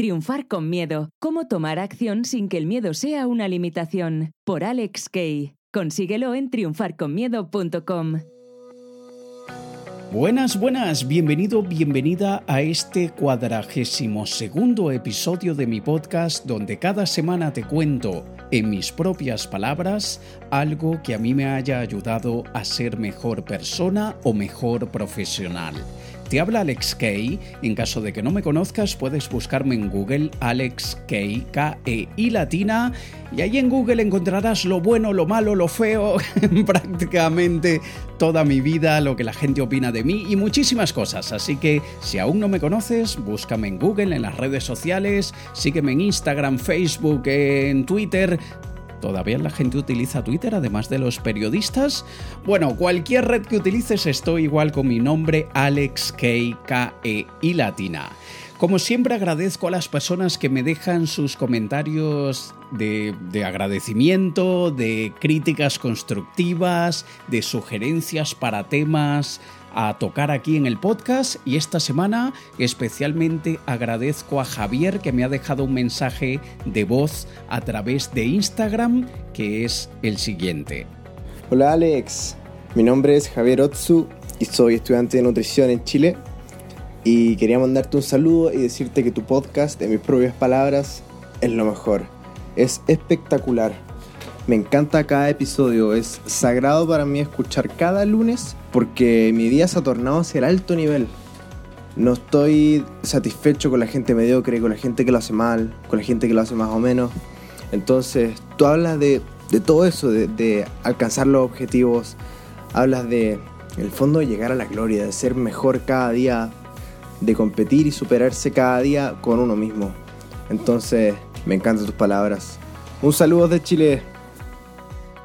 Triunfar con miedo. Cómo tomar acción sin que el miedo sea una limitación. Por Alex Kay. Consíguelo en triunfarconmiedo.com. Buenas, buenas, bienvenido, bienvenida a este cuadragésimo segundo episodio de mi podcast donde cada semana te cuento en mis propias palabras algo que a mí me haya ayudado a ser mejor persona o mejor profesional. Te habla Alex Kay. En caso de que no me conozcas, puedes buscarme en Google Alex Kay, K-E-I latina. Y ahí en Google encontrarás lo bueno, lo malo, lo feo, prácticamente toda mi vida, lo que la gente opina de mí y muchísimas cosas. Así que si aún no me conoces, búscame en Google, en las redes sociales, sígueme en Instagram, Facebook, en Twitter. ¿Todavía la gente utiliza Twitter además de los periodistas? Bueno, cualquier red que utilices estoy igual con mi nombre Alex K E y latina. Como siempre agradezco a las personas que me dejan sus comentarios de, agradecimiento, de críticas constructivas, de sugerencias para temas, a tocar aquí en el podcast y esta semana especialmente agradezco a Javier que me ha dejado un mensaje de voz a través de Instagram que es el siguiente. Hola Alex, mi nombre es Javier Otsu y soy estudiante de nutrición en Chile y quería mandarte un saludo y decirte que tu podcast, en mis propias palabras, es lo mejor. Es espectacular me encanta cada episodio, es sagrado para mí escuchar cada lunes porque mi día se ha tornado hacia el alto nivel. No estoy satisfecho con la gente mediocre, con la gente que lo hace mal, con la gente que lo hace más o menos. Entonces, tú hablas de, todo eso, de, alcanzar los objetivos, hablas de, el fondo, de llegar a la gloria, de ser mejor cada día, de competir y superarse cada día con uno mismo. Entonces, me encantan tus palabras. Un saludo de Chile.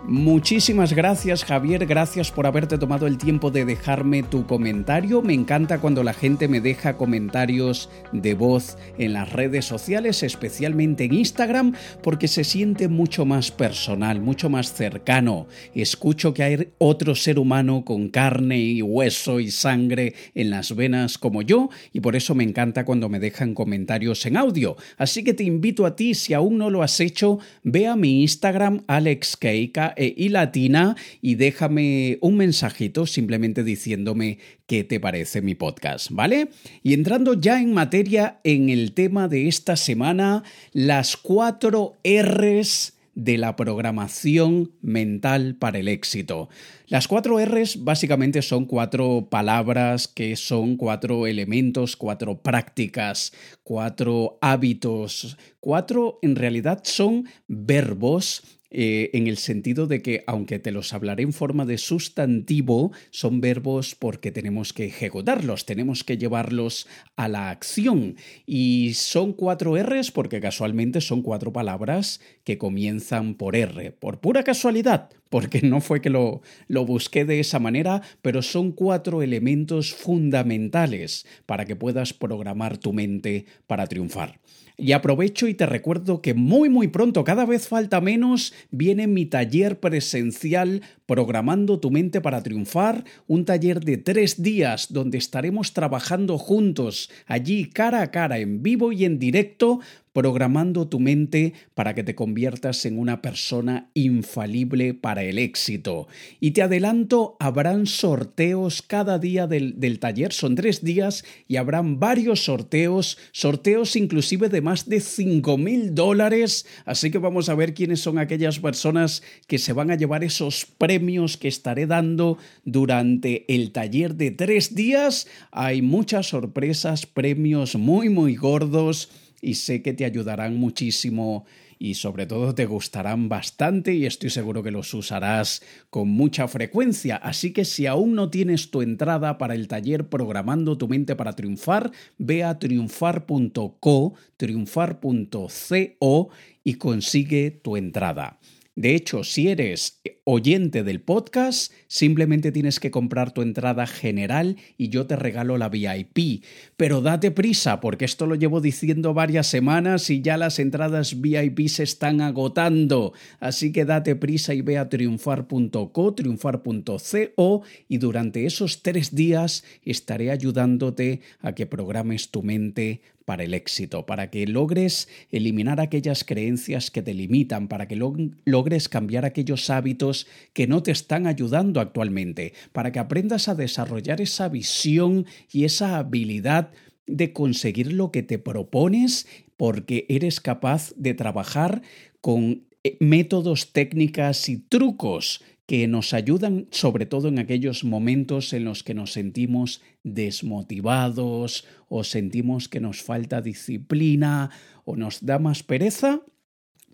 Muchísimas gracias Javier, gracias por haberte tomado el tiempo de dejarme tu comentario. Me encanta cuando la gente me deja comentarios de voz en las redes sociales, especialmente en Instagram, porque se siente mucho más personal, mucho más cercano. Escucho que hay otro ser humano con carne y hueso y sangre en las venas como yo, y por eso me encanta cuando me dejan comentarios en audio. Así que te invito a ti, si aún no lo has hecho, ve a mi Instagram AlexKeika y latina y déjame un mensajito simplemente diciéndome qué te parece mi podcast, ¿vale? Y entrando ya en materia en el tema de esta semana, las cuatro R's de la programación mental para el éxito. Las cuatro R's básicamente son cuatro palabras que son cuatro elementos, cuatro prácticas, cuatro hábitos, cuatro en realidad son verbos eh, en el sentido de que, aunque te los hablaré en forma de sustantivo, son verbos porque tenemos que ejecutarlos, tenemos que llevarlos a la acción. Y son cuatro R's porque casualmente son cuatro palabras que comienzan por R, por pura casualidad, porque no fue que lo, lo busqué de esa manera, pero son cuatro elementos fundamentales para que puedas programar tu mente para triunfar. Y aprovecho y te recuerdo que muy muy pronto, cada vez falta menos, viene mi taller presencial Programando tu mente para triunfar, un taller de tres días donde estaremos trabajando juntos, allí cara a cara, en vivo y en directo, programando tu mente para que te conviertas en una persona infalible para el éxito. Y te adelanto, habrán sorteos cada día del, del, taller, son tres días y habrán varios sorteos, sorteos inclusive de más de 5 mil dólares, así que vamos a ver quiénes son aquellas personas que se van a llevar esos premios premios que estaré dando durante el taller de tres días. Hay muchas sorpresas, premios muy, muy gordos y sé que te ayudarán muchísimo y sobre todo te gustarán bastante y estoy seguro que los usarás con mucha frecuencia. Así que si aún no tienes tu entrada para el taller Programando tu mente para triunfar, ve a triunfar.co, triunfar.co y consigue tu entrada. De hecho, si eres oyente del podcast, simplemente tienes que comprar tu entrada general y yo te regalo la VIP. Pero date prisa, porque esto lo llevo diciendo varias semanas y ya las entradas VIP se están agotando. Así que date prisa y ve a triunfar.co, triunfar.co y durante esos tres días estaré ayudándote a que programes tu mente para el éxito, para que logres eliminar aquellas creencias que te limitan, para que logres cambiar aquellos hábitos que no te están ayudando actualmente, para que aprendas a desarrollar esa visión y esa habilidad de conseguir lo que te propones porque eres capaz de trabajar con eh, métodos, técnicas y trucos que nos ayudan sobre todo en aquellos momentos en los que nos sentimos desmotivados o sentimos que nos falta disciplina o nos da más pereza.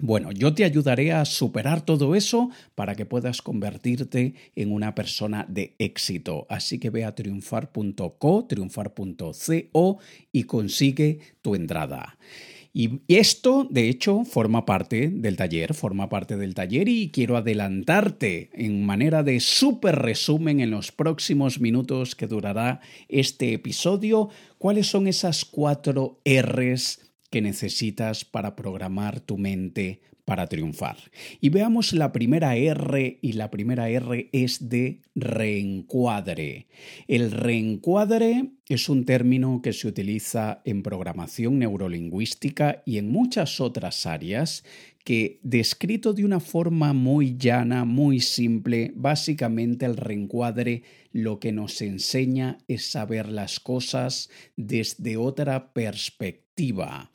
Bueno, yo te ayudaré a superar todo eso para que puedas convertirte en una persona de éxito. Así que ve a triunfar.co, triunfar.co y consigue tu entrada. Y esto, de hecho, forma parte del taller, forma parte del taller y quiero adelantarte en manera de súper resumen en los próximos minutos que durará este episodio, cuáles son esas cuatro Rs que necesitas para programar tu mente para triunfar. Y veamos la primera R y la primera R es de reencuadre. El reencuadre es un término que se utiliza en programación neurolingüística y en muchas otras áreas que, descrito de una forma muy llana, muy simple, básicamente el reencuadre lo que nos enseña es saber las cosas desde otra perspectiva.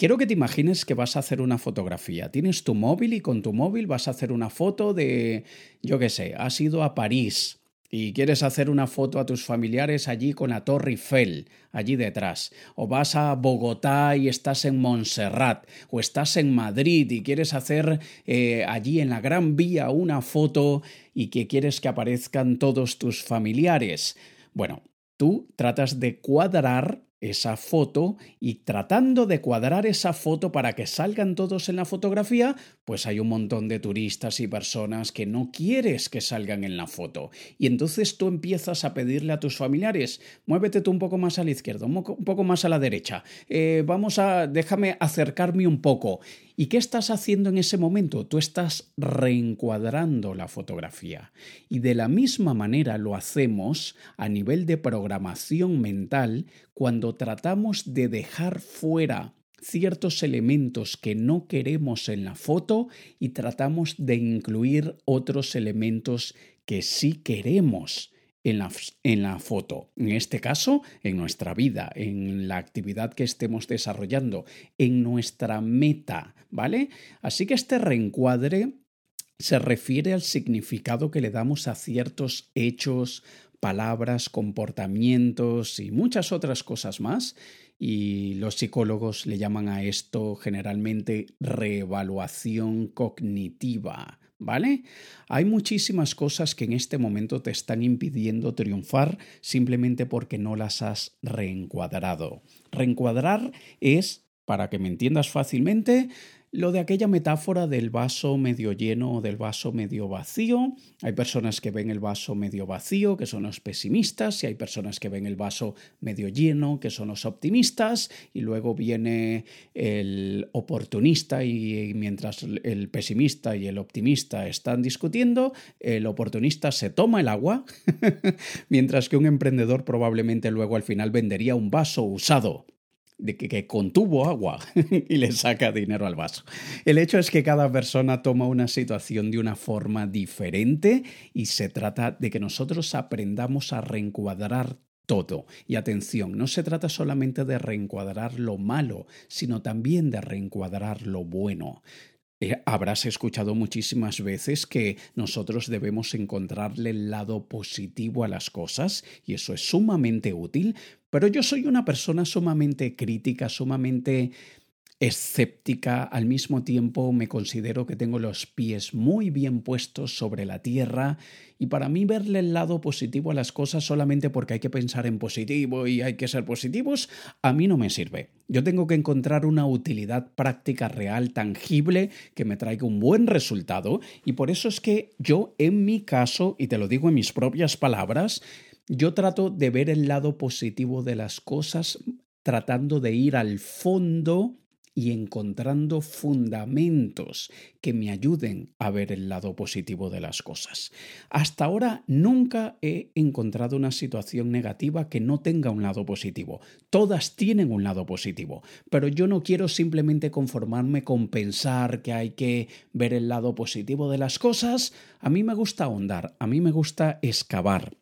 Quiero que te imagines que vas a hacer una fotografía. Tienes tu móvil y con tu móvil vas a hacer una foto de, yo qué sé, has ido a París y quieres hacer una foto a tus familiares allí con la Torre Eiffel, allí detrás, o vas a Bogotá y estás en Montserrat, o estás en Madrid y quieres hacer eh, allí en la Gran Vía una foto y que quieres que aparezcan todos tus familiares. Bueno, tú tratas de cuadrar esa foto y tratando de cuadrar esa foto para que salgan todos en la fotografía, pues hay un montón de turistas y personas que no quieres que salgan en la foto. Y entonces tú empiezas a pedirle a tus familiares, muévete tú un poco más a la izquierda, un poco más a la derecha, eh, vamos a, déjame acercarme un poco. ¿Y qué estás haciendo en ese momento? Tú estás reencuadrando la fotografía. Y de la misma manera lo hacemos a nivel de programación mental cuando tratamos de dejar fuera ciertos elementos que no queremos en la foto y tratamos de incluir otros elementos que sí queremos en la, en la, foto. En este caso, en nuestra vida, en la actividad que estemos desarrollando, en nuestra meta, ¿vale? Así que este reencuadre se refiere al significado que le damos a ciertos hechos, palabras, comportamientos y muchas otras cosas más. Y los psicólogos le llaman a esto generalmente reevaluación cognitiva. ¿Vale? Hay muchísimas cosas que en este momento te están impidiendo triunfar simplemente porque no las has reencuadrado. Reencuadrar es, para que me entiendas fácilmente, lo de aquella metáfora del vaso medio lleno o del vaso medio vacío. Hay personas que ven el vaso medio vacío, que son los pesimistas, y hay personas que ven el vaso medio lleno, que son los optimistas, y luego viene el oportunista y mientras el pesimista y el optimista están discutiendo, el oportunista se toma el agua, mientras que un emprendedor probablemente luego al final vendería un vaso usado de que, contuvo agua y le saca dinero al vaso. El hecho es que cada persona toma una situación de una forma diferente y se trata de que nosotros aprendamos a reencuadrar todo. Y atención, no se trata solamente de reencuadrar lo malo, sino también de reencuadrar lo bueno. Eh, habrás escuchado muchísimas veces que nosotros debemos encontrarle el lado positivo a las cosas y eso es sumamente útil, pero yo soy una persona sumamente crítica, sumamente escéptica, al mismo tiempo me considero que tengo los pies muy bien puestos sobre la tierra y para mí verle el lado positivo a las cosas solamente porque hay que pensar en positivo y hay que ser positivos, a mí no me sirve. Yo tengo que encontrar una utilidad práctica real, tangible, que me traiga un buen resultado y por eso es que yo en mi caso, y te lo digo en mis propias palabras, yo trato de ver el lado positivo de las cosas tratando de ir al fondo y encontrando fundamentos que me ayuden a ver el lado positivo de las cosas. Hasta ahora nunca he encontrado una situación negativa que no tenga un lado positivo. Todas tienen un lado positivo, pero yo no quiero simplemente conformarme con pensar que hay que ver el lado positivo de las cosas. A mí me gusta ahondar, a mí me gusta excavar.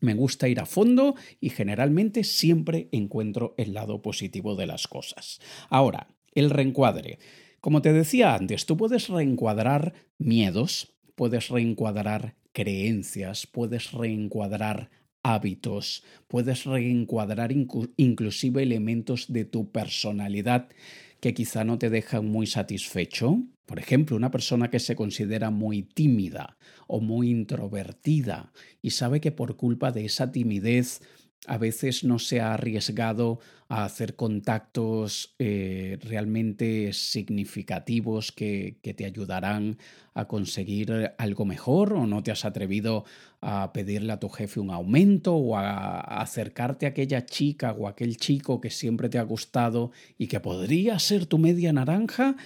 Me gusta ir a fondo y generalmente siempre encuentro el lado positivo de las cosas. Ahora, el reencuadre. Como te decía antes, tú puedes reencuadrar miedos, puedes reencuadrar creencias, puedes reencuadrar hábitos, puedes reencuadrar inclusive elementos de tu personalidad que quizá no te dejan muy satisfecho. Por ejemplo, una persona que se considera muy tímida o muy introvertida y sabe que por culpa de esa timidez a veces no se ha arriesgado a hacer contactos eh, realmente significativos que, te ayudarán a conseguir algo mejor o no te has atrevido a pedirle a tu jefe un aumento o a, acercarte a aquella chica o aquel chico que siempre te ha gustado y que podría ser tu media naranja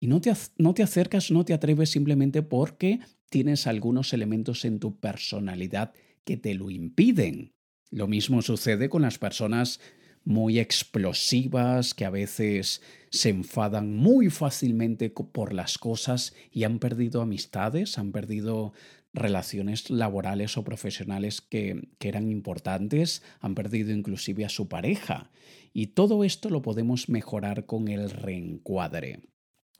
y no te, no te acercas, no te atreves simplemente porque tienes algunos elementos en tu personalidad que te lo impiden. Lo mismo sucede con las personas muy explosivas que a veces se enfadan muy fácilmente por las cosas y han perdido amistades, han perdido relaciones laborales o profesionales que, eran importantes, han perdido inclusive a su pareja. Y todo esto lo podemos mejorar con el reencuadre.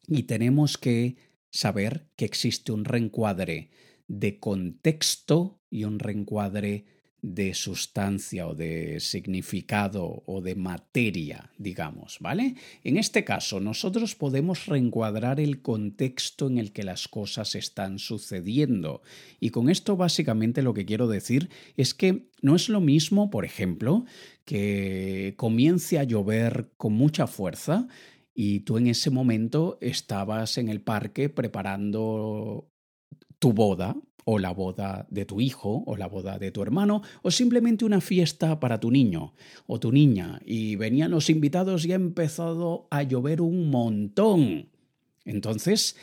Y tenemos que saber que existe un reencuadre de contexto y un reencuadre de sustancia o de significado o de materia, digamos, ¿vale? En este caso, nosotros podemos reencuadrar el contexto en el que las cosas están sucediendo. Y con esto básicamente lo que quiero decir es que no es lo mismo, por ejemplo, que comience a llover con mucha fuerza y tú en ese momento estabas en el parque preparando tu boda, o la boda de tu hijo, o la boda de tu hermano, o simplemente una fiesta para tu niño o tu niña, y venían los invitados y ha empezado a llover un montón. Entonces,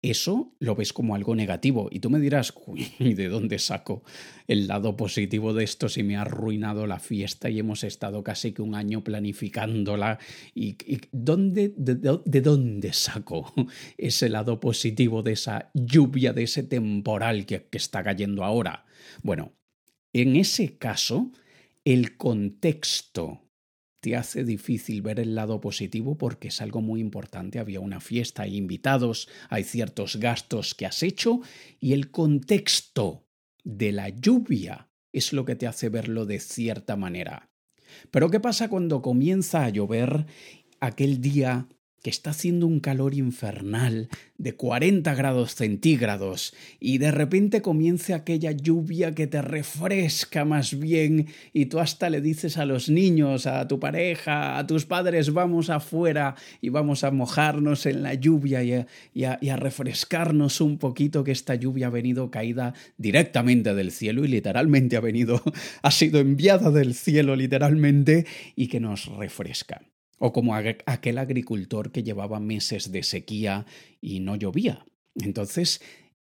eso lo ves como algo negativo. Y tú me dirás, ¿y de dónde saco el lado positivo de esto si me ha arruinado la fiesta y hemos estado casi que un año planificándola? ¿Y, dónde, de, dónde saco ese lado positivo de esa lluvia, de ese temporal que está cayendo ahora? Bueno, en ese caso, el contexto te hace difícil ver el lado positivo porque es algo muy importante. Había una fiesta, hay invitados, hay ciertos gastos que has hecho y el contexto de la lluvia es lo que te hace verlo de cierta manera. Pero ¿qué pasa cuando comienza a llover aquel día que está haciendo un calor infernal de 40 grados centígrados y de repente comience aquella lluvia que te refresca más bien y tú hasta le dices a los niños, a tu pareja, a tus padres, vamos afuera y vamos a mojarnos en la lluvia y a, y a, refrescarnos un poquito que esta lluvia ha venido caída directamente del cielo y literalmente ha venido, ha sido enviada del cielo literalmente y que nos refresca. O como aquel agricultor que llevaba meses de sequía y no llovía. Entonces,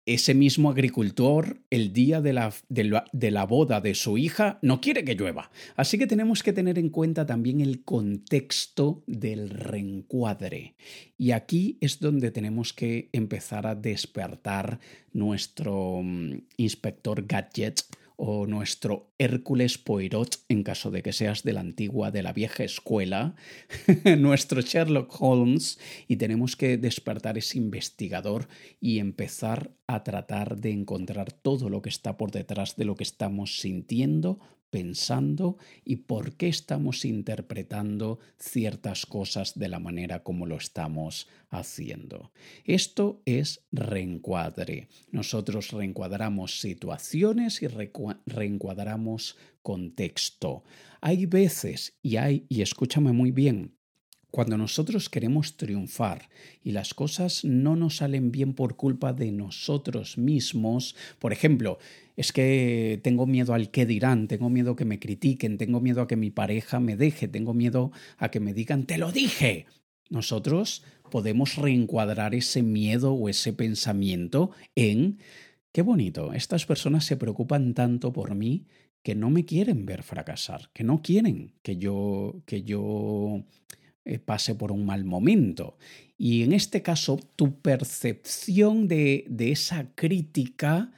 ese mismo agricultor, el día de la, de, la, boda de su hija, no quiere que llueva. Así que tenemos que tener en cuenta también el contexto del reencuadre. Y aquí es donde tenemos que empezar a despertar nuestro mm, inspector gadget o nuestro Hércules Poirot, en caso de que seas de la antigua, de la vieja escuela, nuestro Sherlock Holmes, y tenemos que despertar ese investigador y empezar a tratar de encontrar todo lo que está por detrás de lo que estamos sintiendo, pensando y por qué estamos interpretando ciertas cosas de la manera como lo estamos haciendo. Esto es reencuadre. Nosotros reencuadramos situaciones y reencuadramos contexto. Hay veces, y hay, y escúchame muy bien, cuando nosotros queremos triunfar y las cosas no nos salen bien por culpa de nosotros mismos, por ejemplo, es que tengo miedo al que dirán, tengo miedo que me critiquen, tengo miedo a que mi pareja me deje, tengo miedo a que me digan, te lo dije. Nosotros podemos reencuadrar ese miedo o ese pensamiento en, qué bonito, estas personas se preocupan tanto por mí que no me quieren ver fracasar, que no quieren que yo, que yo pase por un mal momento. Y en este caso, tu percepción de, de esa crítica,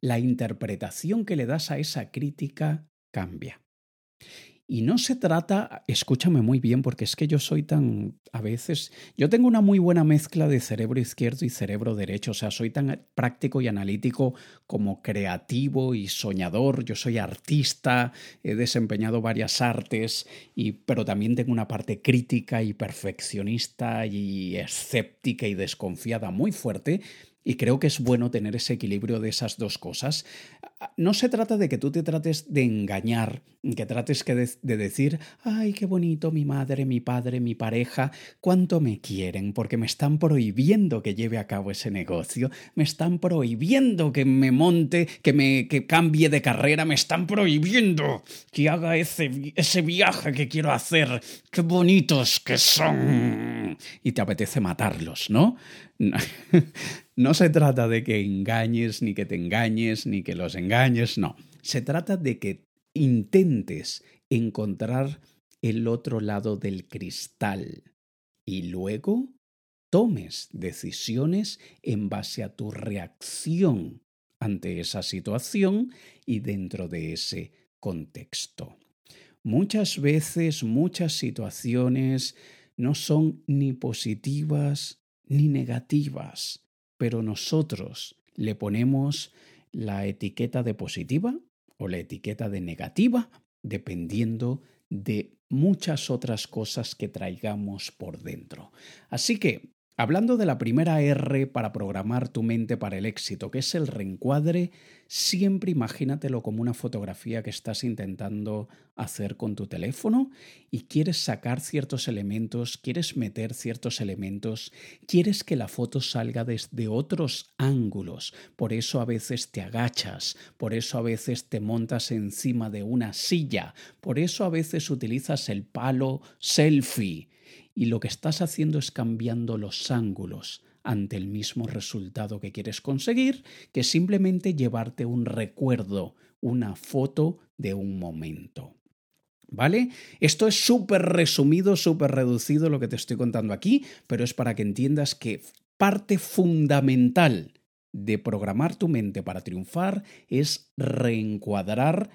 la interpretación que le das a esa crítica cambia. Y no se trata, escúchame muy bien, porque es que yo soy tan, a veces, yo tengo una muy buena mezcla de cerebro izquierdo y cerebro derecho, o sea, soy tan práctico y analítico como creativo y soñador, yo soy artista, he desempeñado varias artes, y, pero también tengo una parte crítica y perfeccionista y escéptica y desconfiada muy fuerte, y creo que es bueno tener ese equilibrio de esas dos cosas. No se trata de que tú te trates de engañar, que trates de decir, ay, qué bonito mi madre, mi padre, mi pareja, cuánto me quieren, porque me están prohibiendo que lleve a cabo ese negocio, me están prohibiendo que me monte, que me que cambie de carrera, me están prohibiendo que haga ese, ese viaje que quiero hacer, qué bonitos que son. Y te apetece matarlos, ¿no? No se trata de que engañes, ni que te engañes, ni que los engañes, no. Se trata de que intentes encontrar el otro lado del cristal y luego tomes decisiones en base a tu reacción ante esa situación y dentro de ese contexto. Muchas veces, muchas situaciones no son ni positivas ni negativas, pero nosotros le ponemos la etiqueta de positiva o la etiqueta de negativa dependiendo de muchas otras cosas que traigamos por dentro. Así que Hablando de la primera R para programar tu mente para el éxito, que es el reencuadre, siempre imagínatelo como una fotografía que estás intentando hacer con tu teléfono y quieres sacar ciertos elementos, quieres meter ciertos elementos, quieres que la foto salga desde otros ángulos, por eso a veces te agachas, por eso a veces te montas encima de una silla, por eso a veces utilizas el palo selfie y lo que estás haciendo es cambiando los ángulos ante el mismo resultado que quieres conseguir que simplemente llevarte un recuerdo, una foto de un momento. ¿Vale? Esto es súper resumido, súper reducido lo que te estoy contando aquí, pero es para que entiendas que parte fundamental de programar tu mente para triunfar es reencuadrar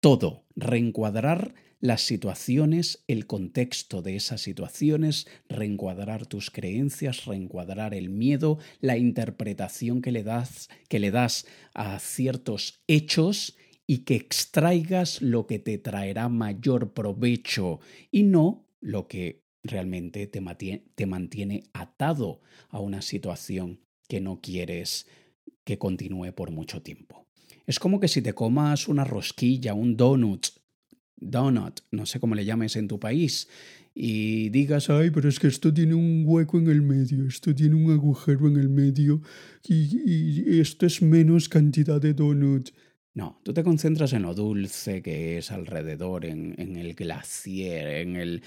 todo, reencuadrar las situaciones, el contexto de esas situaciones, reencuadrar tus creencias, reencuadrar el miedo, la interpretación que le das, que le das a ciertos hechos y que extraigas lo que te traerá mayor provecho y no lo que realmente te te mantiene atado a una situación que no quieres que continúe por mucho tiempo. Es como que si te comas una rosquilla, un donut donut, no sé cómo le llames en tu país, y digas, ay, pero es que esto tiene un hueco en el medio, esto tiene un agujero en el medio y, esto es menos cantidad de donut. No, tú te concentras en lo dulce que es alrededor, en, en el glacier, en el,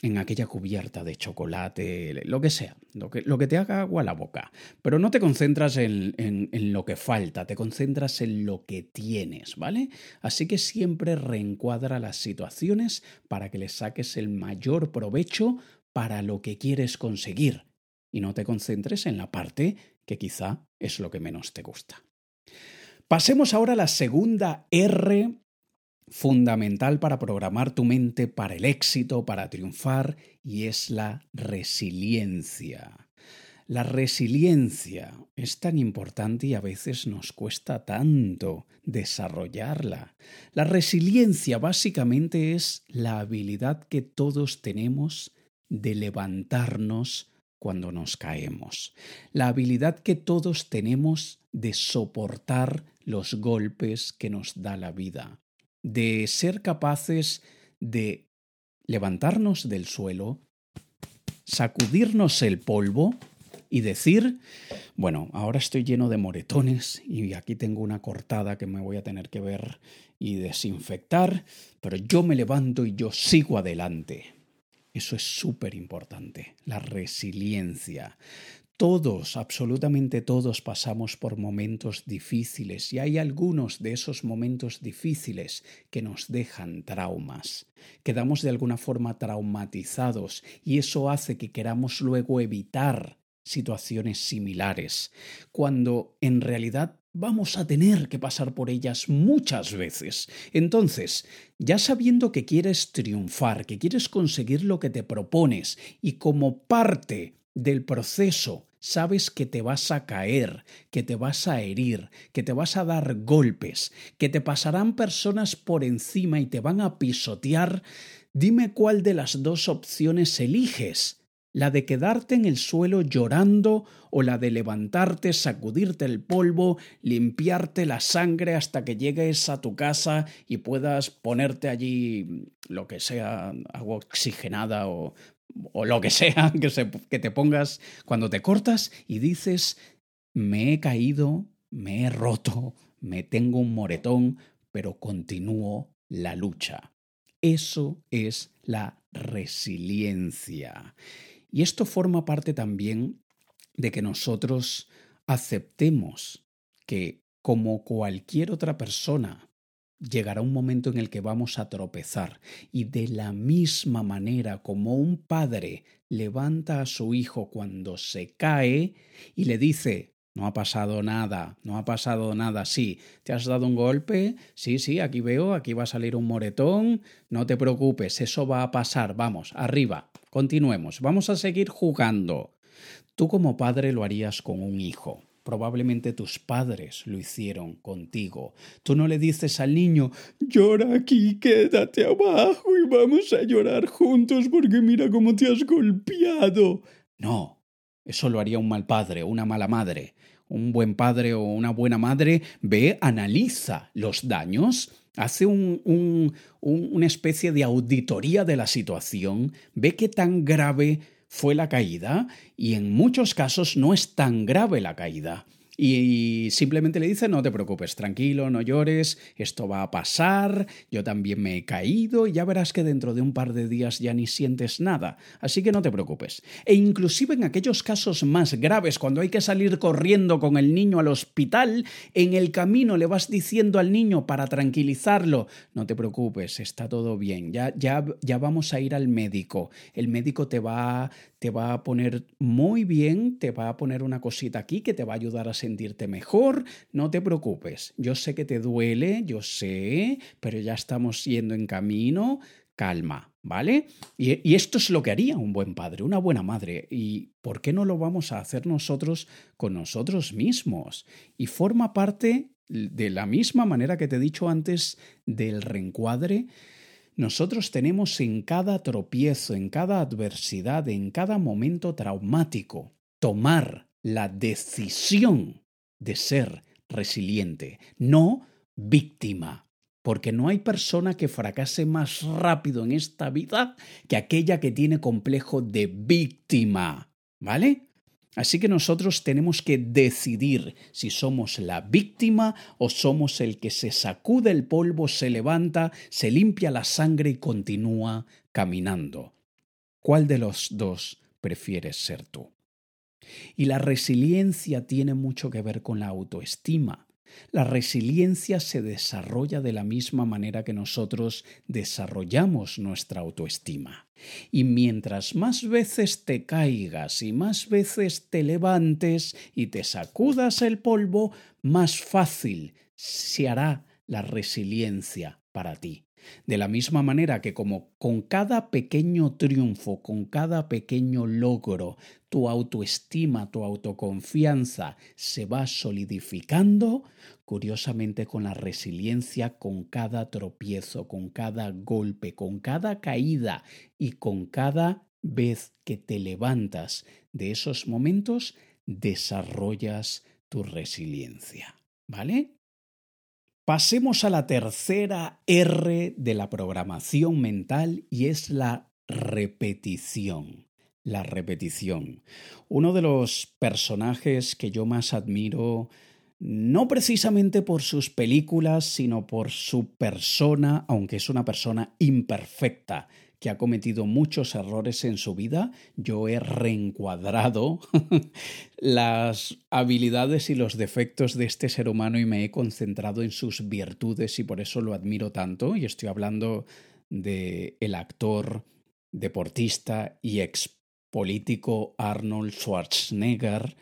en aquella cubierta de chocolate, lo que sea, lo que, lo que te haga agua a la boca. Pero no te concentras en, en, en, lo que falta, te concentras en lo que tienes, ¿vale? Así que siempre reencuadra las situaciones para que le saques el mayor provecho para lo que quieres conseguir y no te concentres en la parte que quizá es lo que menos te gusta. Pasemos ahora a la segunda R fundamental para programar tu mente para el éxito, para triunfar, y es la resiliencia. La resiliencia es tan importante y a veces nos cuesta tanto desarrollarla. La resiliencia básicamente es la habilidad que todos tenemos de levantarnos cuando nos caemos. La habilidad que todos tenemos de soportar los golpes que nos da la vida. De ser capaces de levantarnos del suelo, sacudirnos el polvo y decir, bueno, ahora estoy lleno de moretones y aquí tengo una cortada que me voy a tener que ver y desinfectar, pero yo me levanto y yo sigo adelante. Eso es súper importante, la resiliencia. Todos, absolutamente todos pasamos por momentos difíciles y hay algunos de esos momentos difíciles que nos dejan traumas. Quedamos de alguna forma traumatizados y eso hace que queramos luego evitar situaciones similares, cuando en realidad vamos a tener que pasar por ellas muchas veces. Entonces, ya sabiendo que quieres triunfar, que quieres conseguir lo que te propones y como parte del proceso sabes que te vas a caer, que te vas a herir, que te vas a dar golpes, que te pasarán personas por encima y te van a pisotear, dime cuál de las dos opciones eliges la de quedarte en el suelo llorando o la de levantarte, sacudirte el polvo, limpiarte la sangre hasta que llegues a tu casa y puedas ponerte allí lo que sea, agua oxigenada o, o lo que sea que, que te pongas cuando te cortas y dices, me he caído, me he roto, me tengo un moretón, pero continúo la lucha. Eso es la resiliencia. Y esto forma parte también de que nosotros aceptemos que, como cualquier otra persona, llegará un momento en el que vamos a tropezar y de la misma manera como un padre levanta a su hijo cuando se cae y le dice no ha pasado nada, no ha pasado nada, sí, te has dado un golpe, sí, sí, aquí veo, aquí va a salir un moretón, no te preocupes, eso va a pasar, vamos, arriba, continuemos, vamos a seguir jugando. Tú como padre lo harías con un hijo. Probablemente tus padres lo hicieron contigo. Tú no le dices al niño, llora aquí, quédate abajo y vamos a llorar juntos porque mira cómo te has golpeado. No, eso lo haría un mal padre una mala madre un buen padre o una buena madre ve, analiza los daños, hace un, una especie de auditoría de la situación, ve qué tan grave fue la caída y en muchos casos no es tan grave la caída y simplemente le dice, no te preocupes, tranquilo, no llores, esto va a pasar, yo también me he caído y ya verás que dentro de un par de días ya ni sientes nada, así que no te preocupes. E inclusive en aquellos casos más graves, cuando hay que salir corriendo con el niño al hospital, en el camino le vas diciendo al niño para tranquilizarlo, no te preocupes, está todo bien, ya, ya, ya vamos a ir al médico, el médico te va, te va a poner muy bien, te va a poner una cosita aquí que te va a ayudar a sentirte mejor, no te preocupes, yo sé que te duele, yo sé, pero ya estamos yendo en camino, calma, ¿vale? Y, y, esto es lo que haría un buen padre, una buena madre. ¿Y por qué no lo vamos a hacer nosotros con nosotros mismos? Y forma parte, de la misma manera que te he dicho antes, del reencuadre nosotros tenemos en cada tropiezo, en cada adversidad, en cada momento traumático, tomar la decisión de ser resiliente, no víctima. Porque no hay persona que fracase más rápido en esta vida que aquella que tiene complejo de víctima. ¿Vale? Así que nosotros tenemos que decidir si somos la víctima o somos el que se sacude el polvo, se levanta, se limpia la sangre y continúa caminando. ¿Cuál de los dos prefieres ser tú? Y la resiliencia tiene mucho que ver con la autoestima. La resiliencia se desarrolla de la misma manera que nosotros desarrollamos nuestra autoestima. Y mientras más veces te caigas y más veces te levantes y te sacudas el polvo, más fácil se hará la resiliencia para ti. De la misma manera que como con cada pequeño triunfo, con cada pequeño logro, tu autoestima, tu autoconfianza se va solidificando, curiosamente con la resiliencia, con cada tropiezo, con cada golpe, con cada caída y con cada vez que te levantas de esos momentos, desarrollas tu resiliencia. ¿Vale? Pasemos a la tercera R de la programación mental y es la repetición. La repetición. Uno de los personajes que yo más admiro, no precisamente por sus películas, sino por su persona, aunque es una persona imperfecta, que ha cometido muchos errores en su vida, yo he reencuadrado las habilidades y los defectos de este ser humano y me he concentrado en sus virtudes y por eso lo admiro tanto. Y estoy hablando de el actor, deportista y ex político Arnold Schwarzenegger,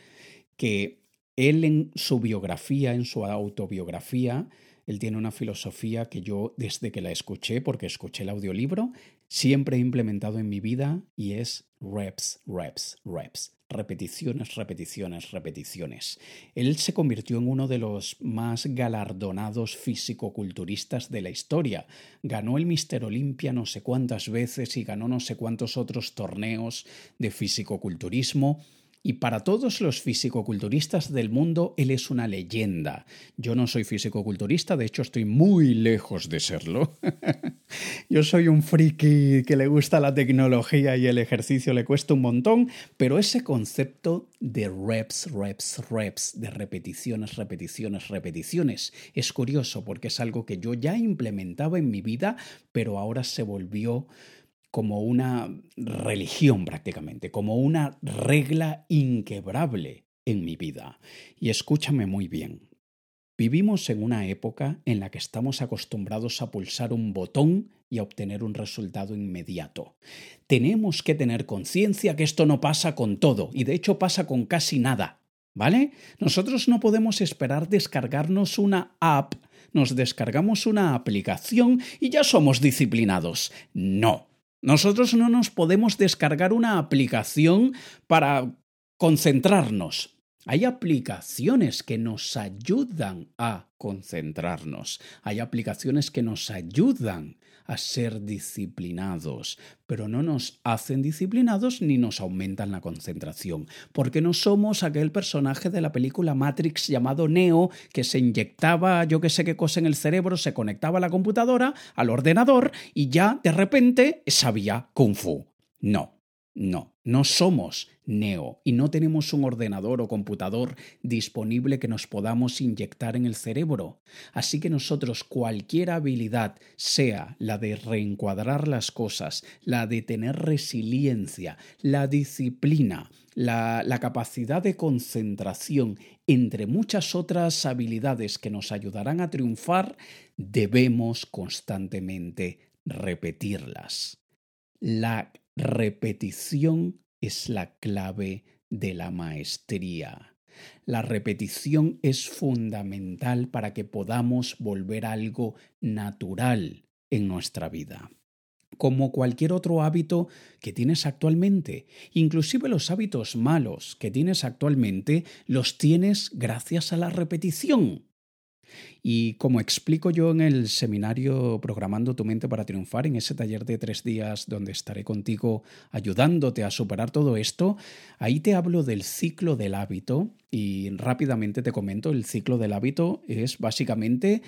que él en su biografía, en su autobiografía, él tiene una filosofía que yo desde que la escuché, porque escuché el audiolibro, siempre he implementado en mi vida y es reps, reps, reps. Repeticiones, repeticiones, repeticiones. Él se convirtió en uno de los más galardonados fisicoculturistas de la historia. Ganó el Mister Olimpia no sé cuántas veces y ganó no sé cuántos otros torneos de fisicoculturismo y para todos los fisicoculturistas del mundo, él es una leyenda. Yo no soy fisicoculturista, de hecho estoy muy lejos de serlo. Yo soy un friki que le gusta la tecnología y el ejercicio le cuesta un montón, pero ese concepto de reps, reps, reps, de repeticiones, repeticiones, repeticiones, es curioso porque es algo que yo ya implementaba en mi vida, pero ahora se volvió como una religión prácticamente, como una regla inquebrable en mi vida. Y escúchame muy bien. Vivimos en una época en la que estamos acostumbrados a pulsar un botón y a obtener un resultado inmediato. Tenemos que tener conciencia que esto no pasa con todo, y de hecho pasa con casi nada. ¿Vale? Nosotros no podemos esperar descargarnos una app, nos descargamos una aplicación y ya somos disciplinados. No. Nosotros no nos podemos descargar una aplicación para concentrarnos. Hay aplicaciones que nos ayudan a concentrarnos. Hay aplicaciones que nos ayudan a ser disciplinados, pero no nos hacen disciplinados ni nos aumentan la concentración, porque no somos aquel personaje de la película Matrix llamado Neo que se inyectaba yo que sé qué cosa en el cerebro, se conectaba a la computadora, al ordenador y ya de repente sabía kung fu. No, no, no somos Neo y no tenemos un ordenador o computador disponible que nos podamos inyectar en el cerebro. Así que nosotros cualquier habilidad, sea la de reencuadrar las cosas, la de tener resiliencia, la disciplina, la, la capacidad de concentración, entre muchas otras habilidades que nos ayudarán a triunfar, debemos constantemente repetirlas. La repetición es la clave de la maestría. La repetición es fundamental para que podamos volver algo natural en nuestra vida. Como cualquier otro hábito que tienes actualmente, inclusive los hábitos malos que tienes actualmente, los tienes gracias a la repetición. Y como explico yo en el seminario Programando tu mente para triunfar, en ese taller de tres días donde estaré contigo ayudándote a superar todo esto, ahí te hablo del ciclo del hábito y rápidamente te comento, el ciclo del hábito es básicamente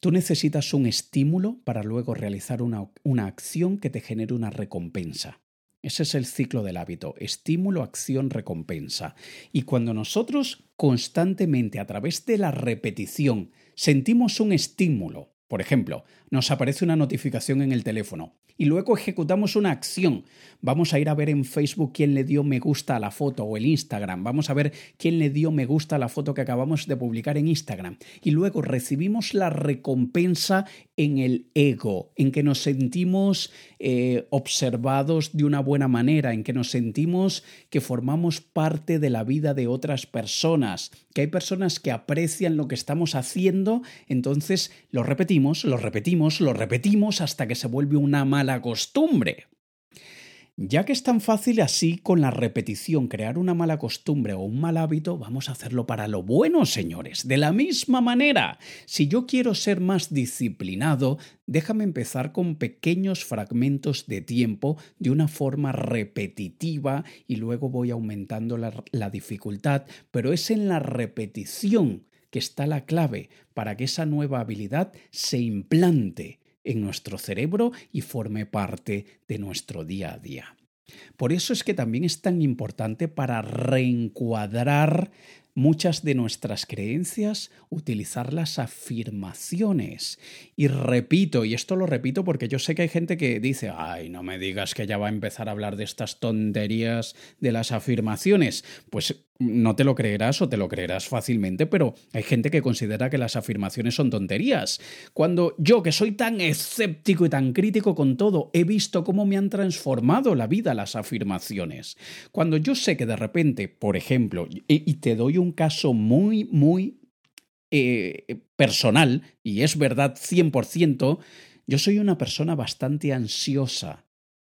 tú necesitas un estímulo para luego realizar una, una acción que te genere una recompensa. Ese es el ciclo del hábito, estímulo, acción, recompensa. Y cuando nosotros constantemente a través de la repetición sentimos un estímulo, por ejemplo, nos aparece una notificación en el teléfono y luego ejecutamos una acción. Vamos a ir a ver en Facebook quién le dio me gusta a la foto o el Instagram. Vamos a ver quién le dio me gusta a la foto que acabamos de publicar en Instagram. Y luego recibimos la recompensa en el ego, en que nos sentimos eh, observados de una buena manera, en que nos sentimos que formamos parte de la vida de otras personas, que hay personas que aprecian lo que estamos haciendo, entonces lo repetimos lo repetimos, lo repetimos hasta que se vuelve una mala costumbre. Ya que es tan fácil así con la repetición crear una mala costumbre o un mal hábito, vamos a hacerlo para lo bueno, señores. De la misma manera, si yo quiero ser más disciplinado, déjame empezar con pequeños fragmentos de tiempo de una forma repetitiva y luego voy aumentando la, dificultad, pero es en la repetición que está la clave para que esa nueva habilidad se implante en nuestro cerebro y forme parte de nuestro día a día. Por eso es que también es tan importante para reencuadrar muchas de nuestras creencias, utilizar las afirmaciones. Y repito, y esto lo repito porque yo sé que hay gente que dice, ay, no me digas que ya va a empezar a hablar de estas tonterías de las afirmaciones. Pues no te lo creerás o te lo creerás fácilmente, pero hay gente que considera que las afirmaciones son tonterías. Cuando yo, que soy tan escéptico y tan crítico con todo, he visto cómo me han transformado la vida las afirmaciones. Cuando yo sé que de repente, por ejemplo, y te doy un caso muy, muy eh, personal, y es verdad 100%, yo soy una persona bastante ansiosa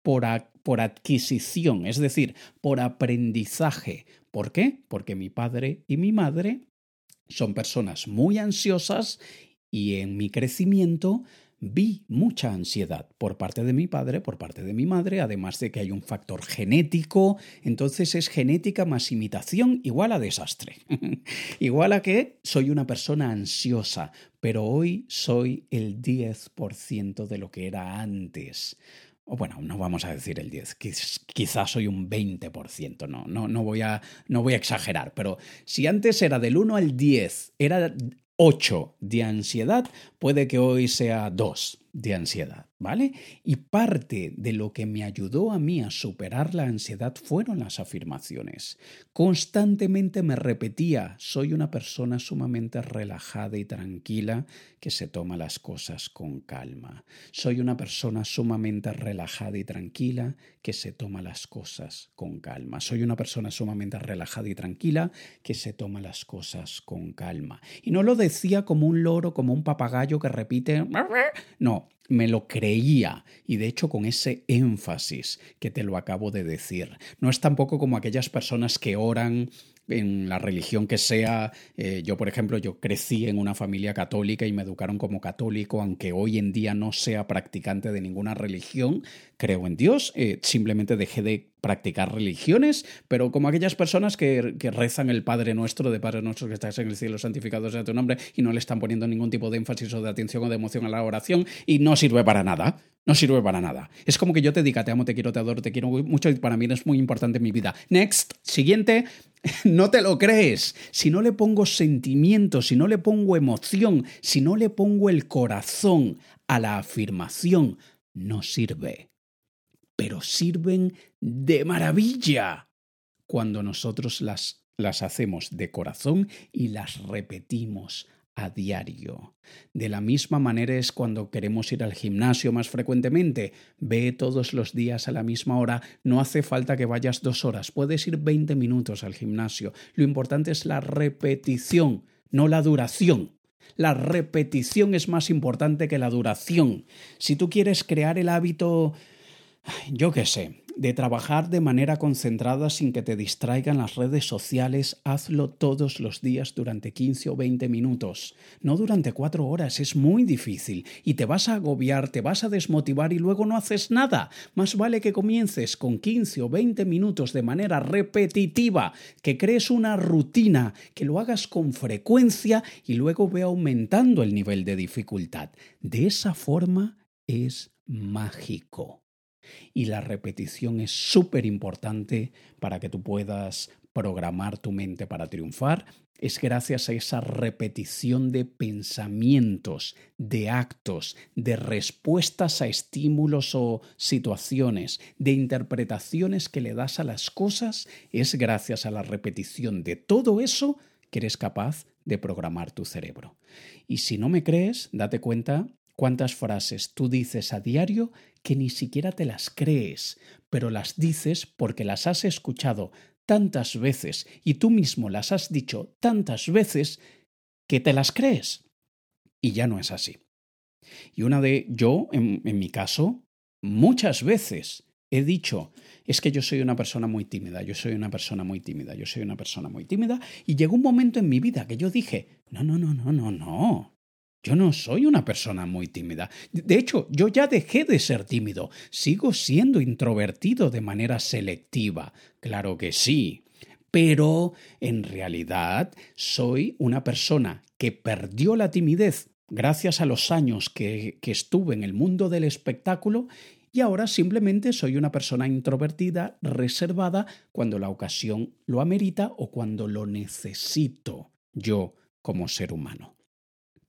por, por adquisición, es decir, por aprendizaje. ¿Por qué? Porque mi padre y mi madre son personas muy ansiosas y en mi crecimiento vi mucha ansiedad por parte de mi padre, por parte de mi madre, además de que hay un factor genético, entonces es genética más imitación igual a desastre. igual a que soy una persona ansiosa, pero hoy soy el 10% de lo que era antes. O bueno, no vamos a decir el 10, quizás soy un 20%, no, no, no, voy a, no voy a exagerar, pero si antes era del 1 al 10, era 8 de ansiedad, puede que hoy sea 2 de ansiedad, ¿vale? Y parte de lo que me ayudó a mí a superar la ansiedad fueron las afirmaciones. Constantemente me repetía, soy una persona sumamente relajada y tranquila que se toma las cosas con calma. Soy una persona sumamente relajada y tranquila que se toma las cosas con calma. Soy una persona sumamente relajada y tranquila que se toma las cosas con calma. Y no lo decía como un loro, como un papagayo que repite, no, me lo creía y de hecho con ese énfasis que te lo acabo de decir. No es tampoco como aquellas personas que oran en la religión que sea. Eh, yo, por ejemplo, yo crecí en una familia católica y me educaron como católico, aunque hoy en día no sea practicante de ninguna religión, creo en Dios, eh, simplemente dejé de practicar religiones, pero como aquellas personas que, que, rezan el Padre Nuestro, de Padre Nuestro que estás en el cielo, santificado sea tu nombre, y no le están poniendo ningún tipo de énfasis o de atención o de emoción a la oración, y no sirve para nada. No sirve para nada. Es como que yo te diga, te amo, te quiero, te adoro, te quiero mucho, y para mí es muy importante en mi vida. Next, siguiente, no te lo crees. Si no le pongo sentimiento, si no le pongo emoción, si no le pongo el corazón a la afirmación, no sirve pero sirven de maravilla cuando nosotros las, las hacemos de corazón y las repetimos a diario. De la misma manera es cuando queremos ir al gimnasio más frecuentemente. Ve todos los días a la misma hora. No hace falta que vayas dos horas. Puedes ir 20 minutos al gimnasio. Lo importante es la repetición, no la duración. La repetición es más importante que la duración. Si tú quieres crear el hábito yo qué sé, de trabajar de manera concentrada sin que te distraigan las redes sociales, hazlo todos los días durante 15 o 20 minutos, no durante cuatro horas, es muy difícil y te vas a agobiar, te vas a desmotivar y luego no haces nada. Más vale que comiences con 15 o 20 minutos de manera repetitiva, que crees una rutina, que lo hagas con frecuencia y luego ve aumentando el nivel de dificultad. De esa forma es mágico. Y la repetición es súper importante para que tú puedas programar tu mente para triunfar. Es gracias a esa repetición de pensamientos, de actos, de respuestas a estímulos o situaciones, de interpretaciones que le das a las cosas, es gracias a la repetición de todo eso que eres capaz de programar tu cerebro. Y si no me crees, date cuenta cuántas frases tú dices a diario que ni siquiera te las crees, pero las dices porque las has escuchado tantas veces y tú mismo las has dicho tantas veces que te las crees. Y ya no es así. Y una de yo, en, en mi caso, muchas veces he dicho, es que yo soy una persona muy tímida, yo soy una persona muy tímida, yo soy una persona muy tímida, y llegó un momento en mi vida que yo dije, no, no, no, no, no, no. Yo no soy una persona muy tímida. De hecho, yo ya dejé de ser tímido. Sigo siendo introvertido de manera selectiva. Claro que sí. Pero en realidad soy una persona que perdió la timidez gracias a los años que, que estuve en el mundo del espectáculo y ahora simplemente soy una persona introvertida, reservada, cuando la ocasión lo amerita o cuando lo necesito yo como ser humano.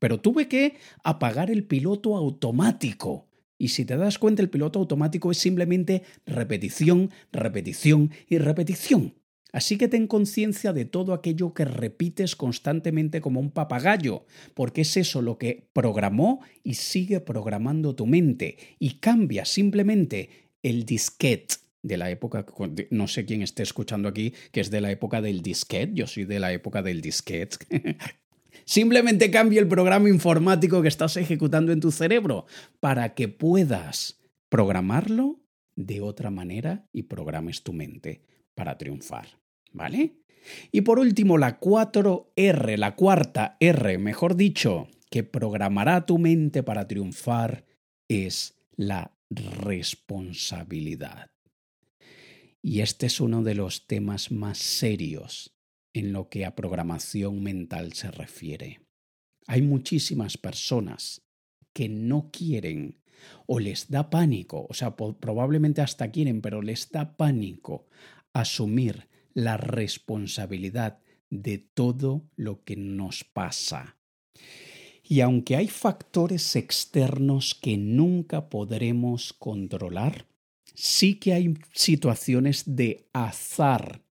Pero tuve que apagar el piloto automático. Y si te das cuenta, el piloto automático es simplemente repetición, repetición y repetición. Así que ten conciencia de todo aquello que repites constantemente como un papagayo, porque es eso lo que programó y sigue programando tu mente, y cambia simplemente el disquete de la época, no sé quién esté escuchando aquí, que es de la época del disquete, yo soy de la época del disquete. Simplemente cambia el programa informático que estás ejecutando en tu cerebro para que puedas programarlo de otra manera y programes tu mente para triunfar. ¿Vale? Y por último, la 4R, la cuarta R, mejor dicho, que programará tu mente para triunfar es la responsabilidad. Y este es uno de los temas más serios en lo que a programación mental se refiere. Hay muchísimas personas que no quieren o les da pánico, o sea, probablemente hasta quieren, pero les da pánico asumir la responsabilidad de todo lo que nos pasa. Y aunque hay factores externos que nunca podremos controlar, sí que hay situaciones de azar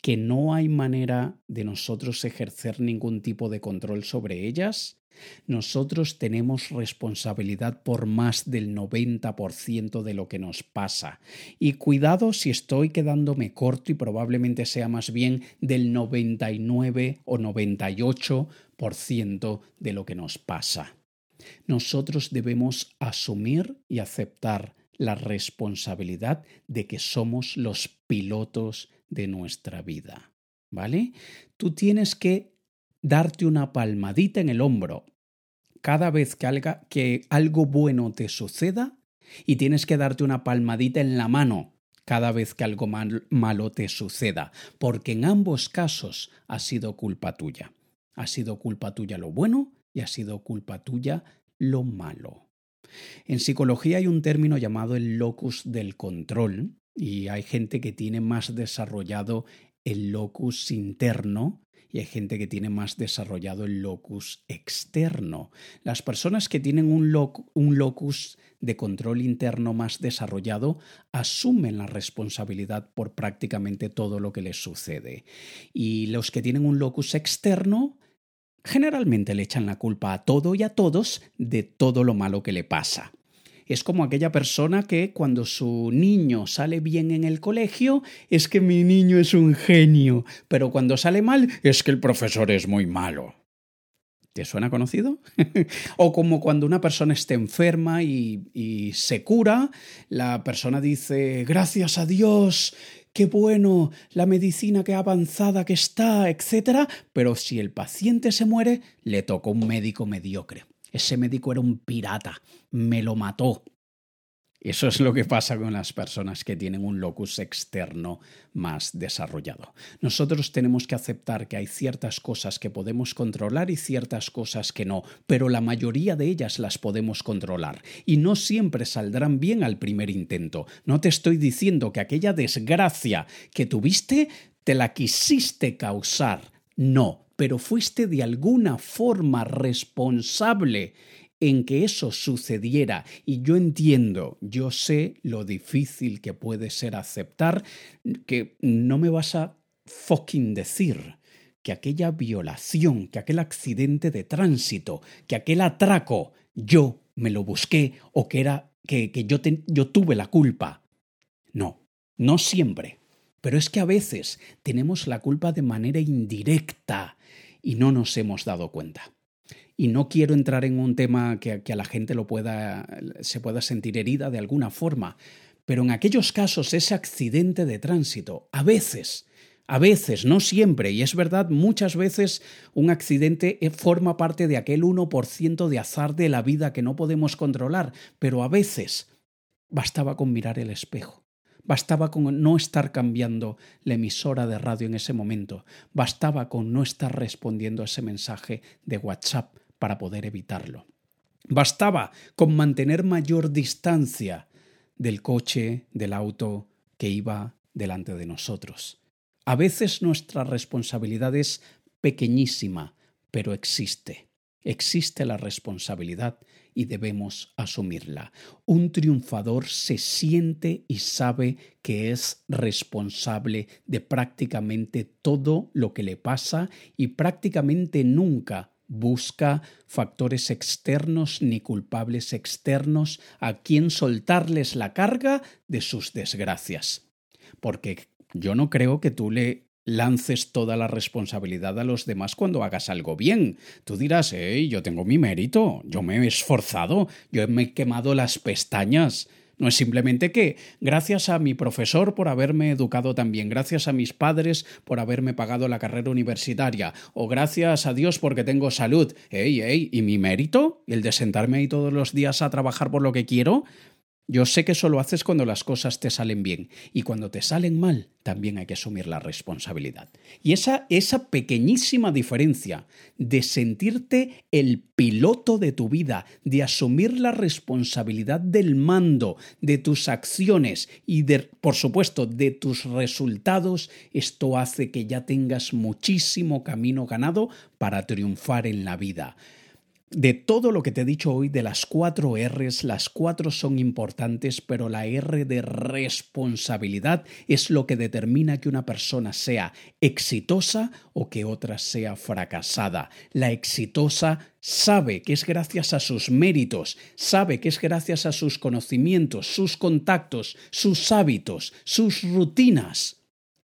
que no hay manera de nosotros ejercer ningún tipo de control sobre ellas nosotros tenemos responsabilidad por más del 90% de lo que nos pasa. Y cuidado si estoy quedándome corto y probablemente sea más bien del 99 o 98% de lo que nos pasa. Nosotros debemos asumir y aceptar la responsabilidad de que somos los pilotos de nuestra vida. ¿Vale? Tú tienes que darte una palmadita en el hombro cada vez que, algo bueno te suceda y tienes que darte una palmadita en la mano cada vez que algo malo te suceda, porque en ambos casos ha sido culpa tuya. Ha sido culpa tuya lo bueno y ha sido culpa tuya lo malo. En psicología hay un término llamado el locus del control y hay gente que tiene más desarrollado el locus interno y hay gente que tiene más desarrollado el locus externo. Las personas que tienen un, locus de control interno más desarrollado asumen la responsabilidad por prácticamente todo lo que les sucede. Y los que tienen un locus externo generalmente le echan la culpa a todo y a todos de todo lo malo que le pasa. Es como aquella persona que cuando su niño sale bien en el colegio es que mi niño es un genio, pero cuando sale mal es que el profesor es muy malo. ¿Te suena conocido? o como cuando una persona está enferma y, se cura, la persona dice, gracias a Dios, qué bueno, la medicina que avanzada que está, etc. Pero si el paciente se muere, le tocó un médico mediocre. Ese médico era un pirata, me lo mató. Eso es lo que pasa con las personas que tienen un locus externo más desarrollado. Nosotros tenemos que aceptar que hay ciertas cosas que podemos controlar y ciertas cosas que no, pero la mayoría de ellas las podemos controlar y no siempre saldrán bien al primer intento. No te estoy diciendo que aquella desgracia que tuviste te la quisiste causar. No, pero fuiste de alguna forma responsable en que eso sucediera y yo entiendo, yo sé lo difícil que puede ser aceptar que no me vas a fucking decir que aquella violación, que aquel accidente de tránsito, que aquel atraco, yo me lo busqué o que era que, que yo, yo tuve la culpa. No, no siempre. Pero es que a veces tenemos la culpa de manera indirecta y no nos hemos dado cuenta. y no quiero entrar en un tema que, a la gente lo pueda, se pueda sentir herida de alguna forma, pero en aquellos casos ese accidente de tránsito, a veces, a veces, no siempre, y es verdad, muchas veces un accidente eh, forma parte de aquel 1% de azar de la vida que no podemos controlar, pero a veces bastaba con mirar el espejo. Bastaba con no estar cambiando la emisora de radio en ese momento. Bastaba con no estar respondiendo a ese mensaje de WhatsApp para poder evitarlo. Bastaba con mantener mayor distancia del coche, del auto que iba delante de nosotros. A veces nuestra responsabilidad es pequeñísima, pero existe. Existe la responsabilidad y debemos asumirla. Un triunfador se siente y sabe que es responsable de prácticamente todo lo que le pasa y prácticamente nunca busca factores externos ni culpables externos a quien soltarles la carga de sus desgracias. Porque yo no creo que tú le lances toda la responsabilidad a los demás cuando hagas algo bien. Tú dirás, hey, yo tengo mi mérito, yo me he esforzado, yo me he quemado las pestañas. No es simplemente que, gracias a mi profesor por haberme educado también, gracias a mis padres por haberme pagado la carrera universitaria, o gracias a Dios porque tengo salud. Ey, ey, ¿y mi mérito? ¿El de sentarme ahí todos los días a trabajar por lo que quiero? Yo sé que eso lo haces cuando las cosas te salen bien y cuando te salen mal también hay que asumir la responsabilidad. Y esa, esa pequeñísima diferencia de sentirte el piloto de tu vida, de asumir la responsabilidad del mando, de tus acciones y de, por supuesto, de tus resultados, esto hace que ya tengas muchísimo camino ganado para triunfar en la vida. De todo lo que te he dicho hoy, de las cuatro Rs, las cuatro son importantes, pero la R de responsabilidad es lo que determina que una persona sea exitosa o que otra sea fracasada. La exitosa sabe que es gracias a sus méritos, sabe que es gracias a sus conocimientos, sus contactos, sus hábitos, sus rutinas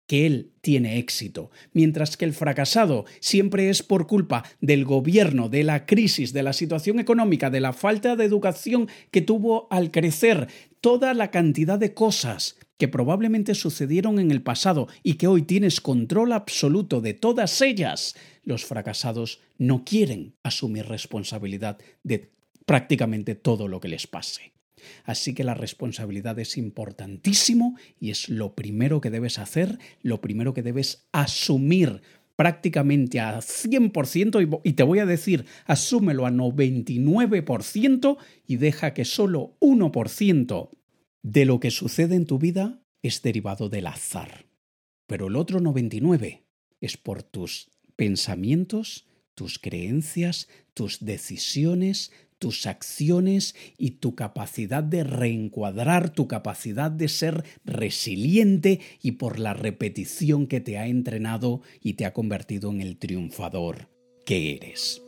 que él tiene éxito, mientras que el fracasado siempre es por culpa del gobierno, de la crisis, de la situación económica, de la falta de educación que tuvo al crecer, toda la cantidad de cosas que probablemente sucedieron en el pasado y que hoy tienes control absoluto de todas ellas, los fracasados no quieren asumir responsabilidad de prácticamente todo lo que les pase. Así que la responsabilidad es importantísimo y es lo primero que debes hacer, lo primero que debes asumir prácticamente a 100% y te voy a decir, asúmelo a 99% y deja que solo 1% de lo que sucede en tu vida es derivado del azar. Pero el otro 99% es por tus pensamientos, tus creencias, tus decisiones, tus acciones y tu capacidad de reencuadrar, tu capacidad de ser resiliente y por la repetición que te ha entrenado y te ha convertido en el triunfador que eres.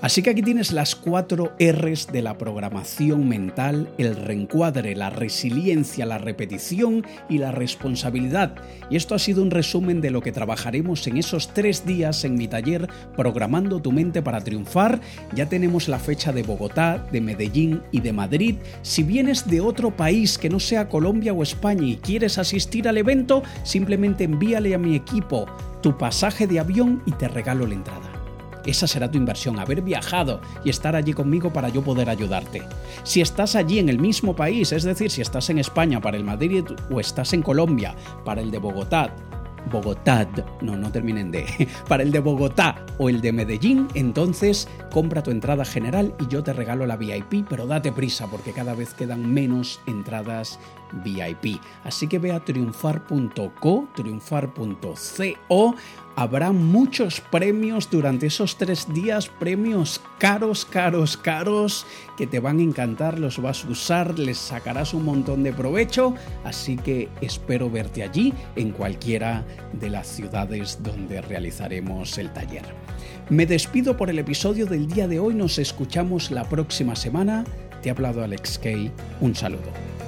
Así que aquí tienes las cuatro Rs de la programación mental, el reencuadre, la resiliencia, la repetición y la responsabilidad. Y esto ha sido un resumen de lo que trabajaremos en esos tres días en mi taller Programando tu mente para triunfar. Ya tenemos la fecha de Bogotá, de Medellín y de Madrid. Si vienes de otro país que no sea Colombia o España y quieres asistir al evento, simplemente envíale a mi equipo tu pasaje de avión y te regalo la entrada. Esa será tu inversión, haber viajado y estar allí conmigo para yo poder ayudarte. Si estás allí en el mismo país, es decir, si estás en España para el Madrid o estás en Colombia para el de Bogotá, Bogotá, no, no terminen de, para el de Bogotá o el de Medellín, entonces compra tu entrada general y yo te regalo la VIP, pero date prisa porque cada vez quedan menos entradas VIP. Así que ve a triunfar.co, triunfar.co Habrá muchos premios durante esos tres días, premios caros, caros, caros, que te van a encantar, los vas a usar, les sacarás un montón de provecho, así que espero verte allí en cualquiera de las ciudades donde realizaremos el taller. Me despido por el episodio del día de hoy, nos escuchamos la próxima semana. Te ha hablado Alex Kay, un saludo.